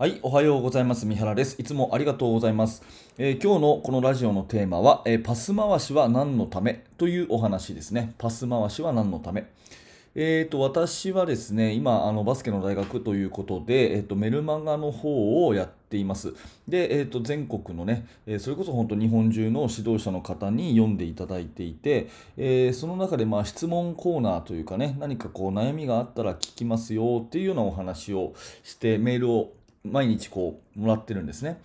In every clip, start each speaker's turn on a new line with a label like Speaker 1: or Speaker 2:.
Speaker 1: はい、おはようございます。三原です。いつもありがとうございます。えー今日のこのラジオのテーマは、えーパス回しは何のため？というお話ですね。パス回しは何のため？えー、と私はですね、今、あのバスケの大学ということで、えー、とメルマガの方をやっています。で、えー、と全国のね、えーそれこそ本当日本中の指導者の方に読んでいただいていて、えーその中でまあ質問コーナーというかね、何かこう悩みがあったら聞きますよっていうようなお話をして、メールを毎日こうもらってるんですね。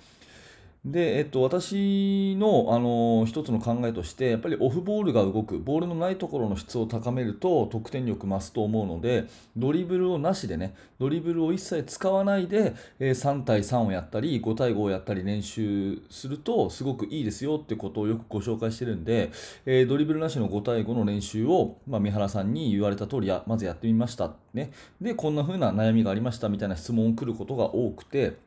Speaker 1: で、えっと、私の、あの一つの考えとして、やっぱりオフボールが動く、ボールのないところの質を高めると得点力増すと思うので、ドリブルをなしでね、ドリブルを一切使わないで、え3対3をやったり、5対5をやったり練習すると、すごくいいですよってことをよくご紹介してるんで、えドリブルなしの5対5の練習を、まあ、三原さんに言われた通りや、まずやってみました。ね。で、こんな風な悩みがありましたみたいな質問を来ることが多くて、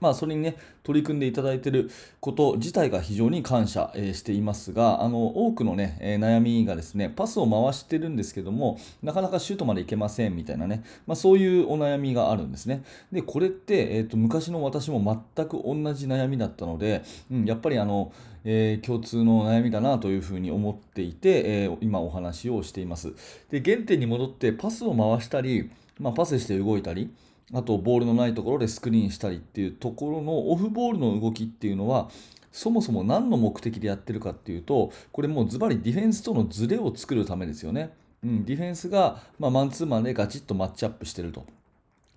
Speaker 1: まあ、それにね、取り組んでいただいていること自体が非常に感謝、えーしていますが、あの多くのね、えー悩みがですね、パスを回してるんですけども、なかなかシュートまでいけませんみたいなね、まあ、そういうお悩みがあるんですね。で、これって、えーと昔の私も全く同じ悩みだったので、うん、やっぱりあの、えー共通の悩みだなというふうに思っていて、えー今お話をしています。で、原点に戻ってパスを回したり、まあ、パスして動いたり、あとボールのないところでスクリーンしたりっていうところのオフボールの動きっていうのはそもそも何の目的でやってるかっていうとこれもうズバリディフェンスとのズレを作るためですよね。うん、ディフェンスが、まあ、マンツーマンでガチッとマッチアップしてると。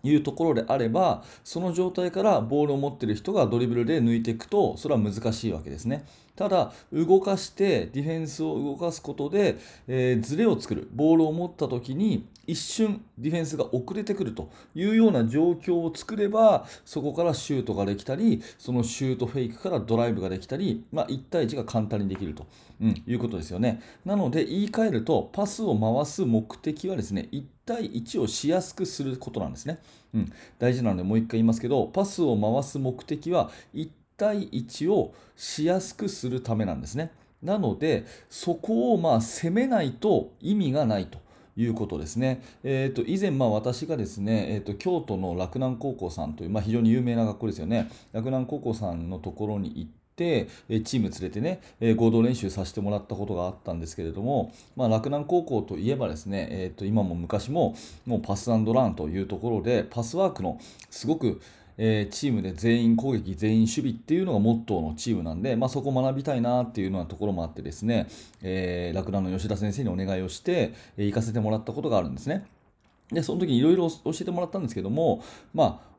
Speaker 1: いうところであればその状態からボールを持っている人がドリブルで抜いていくとそれは難しいわけですね。ただ動かしてディフェンスを動かすことで、えーズレを作るボールを持った時に一瞬ディフェンスが遅れてくるというような状況を作ればそこからシュートができたりそのシュートフェイクからドライブができたり、まあ、1対1が簡単にできると、うん、いうことですよね。なので言い換えるとパスを回す目的はですね1対1をしやすくすることなんですね、うん、大事なのでもう一回言いますけどパスを回す目的は1対1をしやすくするためなんですねなのでそこをまあ攻めないと意味がないということですね。えー、と以前、まあ、私がですね、えー、と京都の洛南高校さんという、まあ、非常に有名な学校ですよね。洛南高校さんのところに行って、えチーム連れてね、え合同練習させてもらったことがあったんですけれども、まあ、洛南高校といえばですね、えー、と今も昔ももうパスランというところでパスワークのすごくえーチームで全員攻撃、全員守備っていうのがモットーのチームなんで、まあ、そこを学びたいなっていうようなところもあってですね、えー、洛南の吉田先生にお願いをして、え行かせてもらったことがあるんですね。で、その時にいろいろ教えてもらったんですけども、まあ、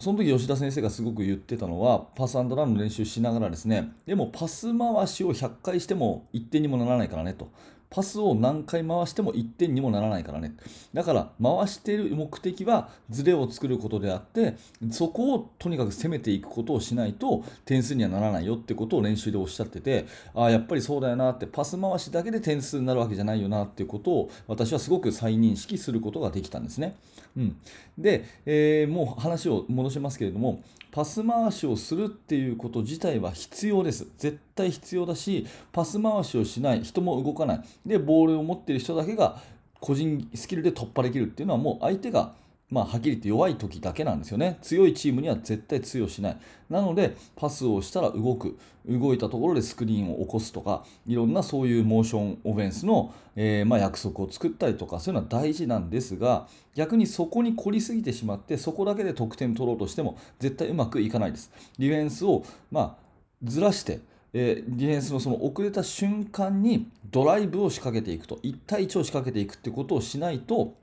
Speaker 1: その時吉田先生がすごく言ってたのは、パスランの練習しながらですね、でもパス回しを100回しても1点にもならないからねと。パスを何回回しても1点にもならないからね。だから回している目的はズレを作ることであって、そこをとにかく攻めていくことをしないと点数にはならないよってことを練習でおっしゃってて、ああ、やっぱりそうだよなって、パス回しだけで点数になるわけじゃないよなっていうことを私はすごく再認識することができたんですね。うん、で、えーもう話を戻しますけれども、パス回しをするっていうこと自体は必要です。絶対必要だし、パス回しをしない、人も動かない。で、ボールを持ってる人だけが個人スキルで突破できるっていうのはもう相手がまあ、はっきり言って弱い時だけなんですよね。強いチームには絶対通用しない。なので、パスをしたら動く。動いたところでスクリーンを起こすとか、いろんなそういうモーションオフェンスの、えーまあ、約束を作ったりとか、そういうのは大事なんですが、逆にそこに凝りすぎてしまって、そこだけで得点取ろうとしても絶対うまくいかないです。ディフェンスを、まあ、ずらして、えーディフェンスのその遅れた瞬間にドライブを仕掛けていくと、1対1を仕掛けていくってことをしないと、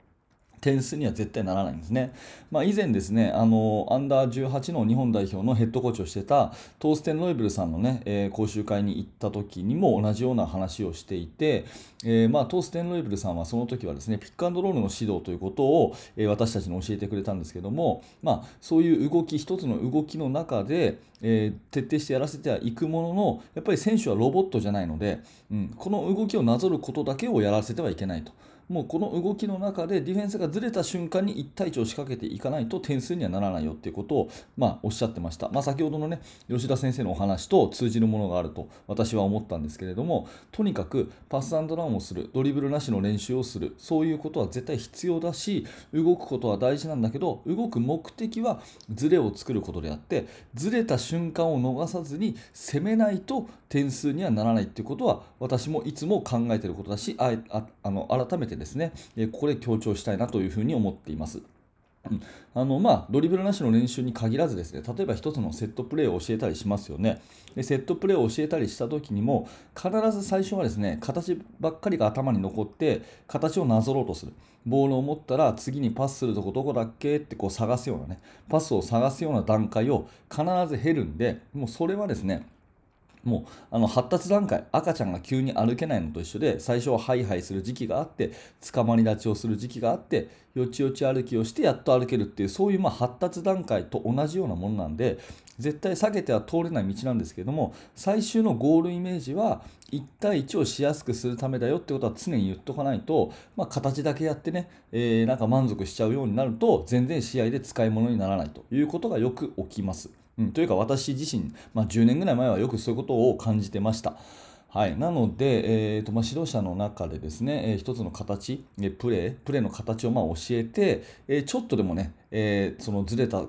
Speaker 1: 点数には絶対ならないんですね。まあ、以前ですね、あの、アンダー18の日本代表のヘッドコーチをしてたトーステン・ロイブルさんのね、えー講習会に行った時にも同じような話をしていて、えーまあ、トーステン・ロイブルさんはその時はですね、ピックアンドロールの指導ということを、えー私たちに教えてくれたんですけども、まあ、そういう動き、一つの動きの中で、え徹底してやらせてはいくものの、やっぱり選手はロボットじゃないので、うん、この動きをなぞることだけをやらせてはいけないと。もうこの動きの中でディフェンスがずれた瞬間に1対1を仕掛けていかないと点数にはならないよっていうことを、まあ、おっしゃってました、まあ、先ほどのね吉田先生のお話と通じるものがあると私は思ったんですけれどもとにかくパスランをするドリブルなしの練習をするそういうことは絶対必要だし動くことは大事なんだけど動く目的はずれを作ることであってずれた瞬間を逃さずに攻めないと点数にはならないっていうことは私もいつも考えていることだしああの改めてですねえここで強調したいなというふうに思っています。あのまあ、ドリブルなしの練習に限らずですね例えば1つのセットプレーを教えたりしますよね。でセットプレーを教えたりした時にも必ず最初はですね形ばっかりが頭に残って形をなぞろうとする。ボールを持ったら次にパスするとこどこだっけってこう探すようなねパスを探すような段階を必ず減るんでもうそれはですねもうあの発達段階赤ちゃんが急に歩けないのと一緒で最初はハイハイする時期があって捕まり立ちをする時期があってよちよち歩きをしてやっと歩けるっていうそういうま発達段階と同じようなものなんで絶対避けては通れない道なんですけれども最終のゴールイメージは1対1をしやすくするためだよってことは常に言っとかないと、まあ、形だけやってね、えー、なんか満足しちゃうようになると全然試合で使い物にならないということがよく起きます。うん、というか私自身、まあ、10年ぐらい前はよくそういうことを感じてました。はい、なので、えーとまあ、指導者の中でですね、えー、一つの形、えプレー、プレーの形をま教えて、えー、ちょっとでもね、えー、そのずれた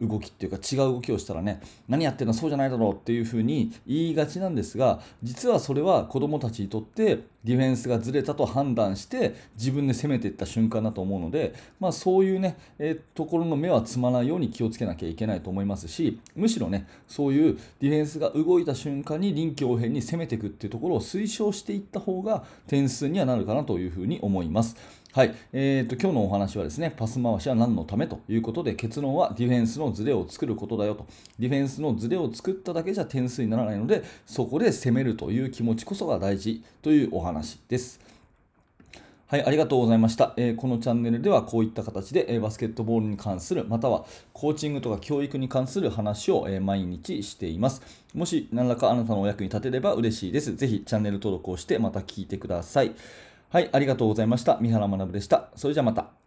Speaker 1: 動きっていうか違う動きをしたらね何やってんのそうじゃないだろうっていうふうに言いがちなんですが実はそれは子どもたちにとってディフェンスがずれたと判断して自分で攻めていった瞬間だと思うので、まあ、そういうね、えー、ところの目はつまないように気をつけなきゃいけないと思いますしむしろねそういうディフェンスが動いた瞬間に臨機応変に攻めていくっていうところを推奨していった方が点数にはなるかなというふうに思います。はい、えーと、今日のお話はですね、パス回しは何のためということで、結論はディフェンスのズレを作ることだよと。ディフェンスのズレを作っただけじゃ点数にならないので、そこで攻めるという気持ちこそが大事というお話です。はい、ありがとうございました。えー、このチャンネルではこういった形で、えー、バスケットボールに関する、またはコーチングとか教育に関する話を、えー、毎日しています。もし何らかあなたのお役に立てれば嬉しいです。ぜひチャンネル登録をしてまた聞いてください。はい、ありがとうございました。三原学でした。それじゃあまた。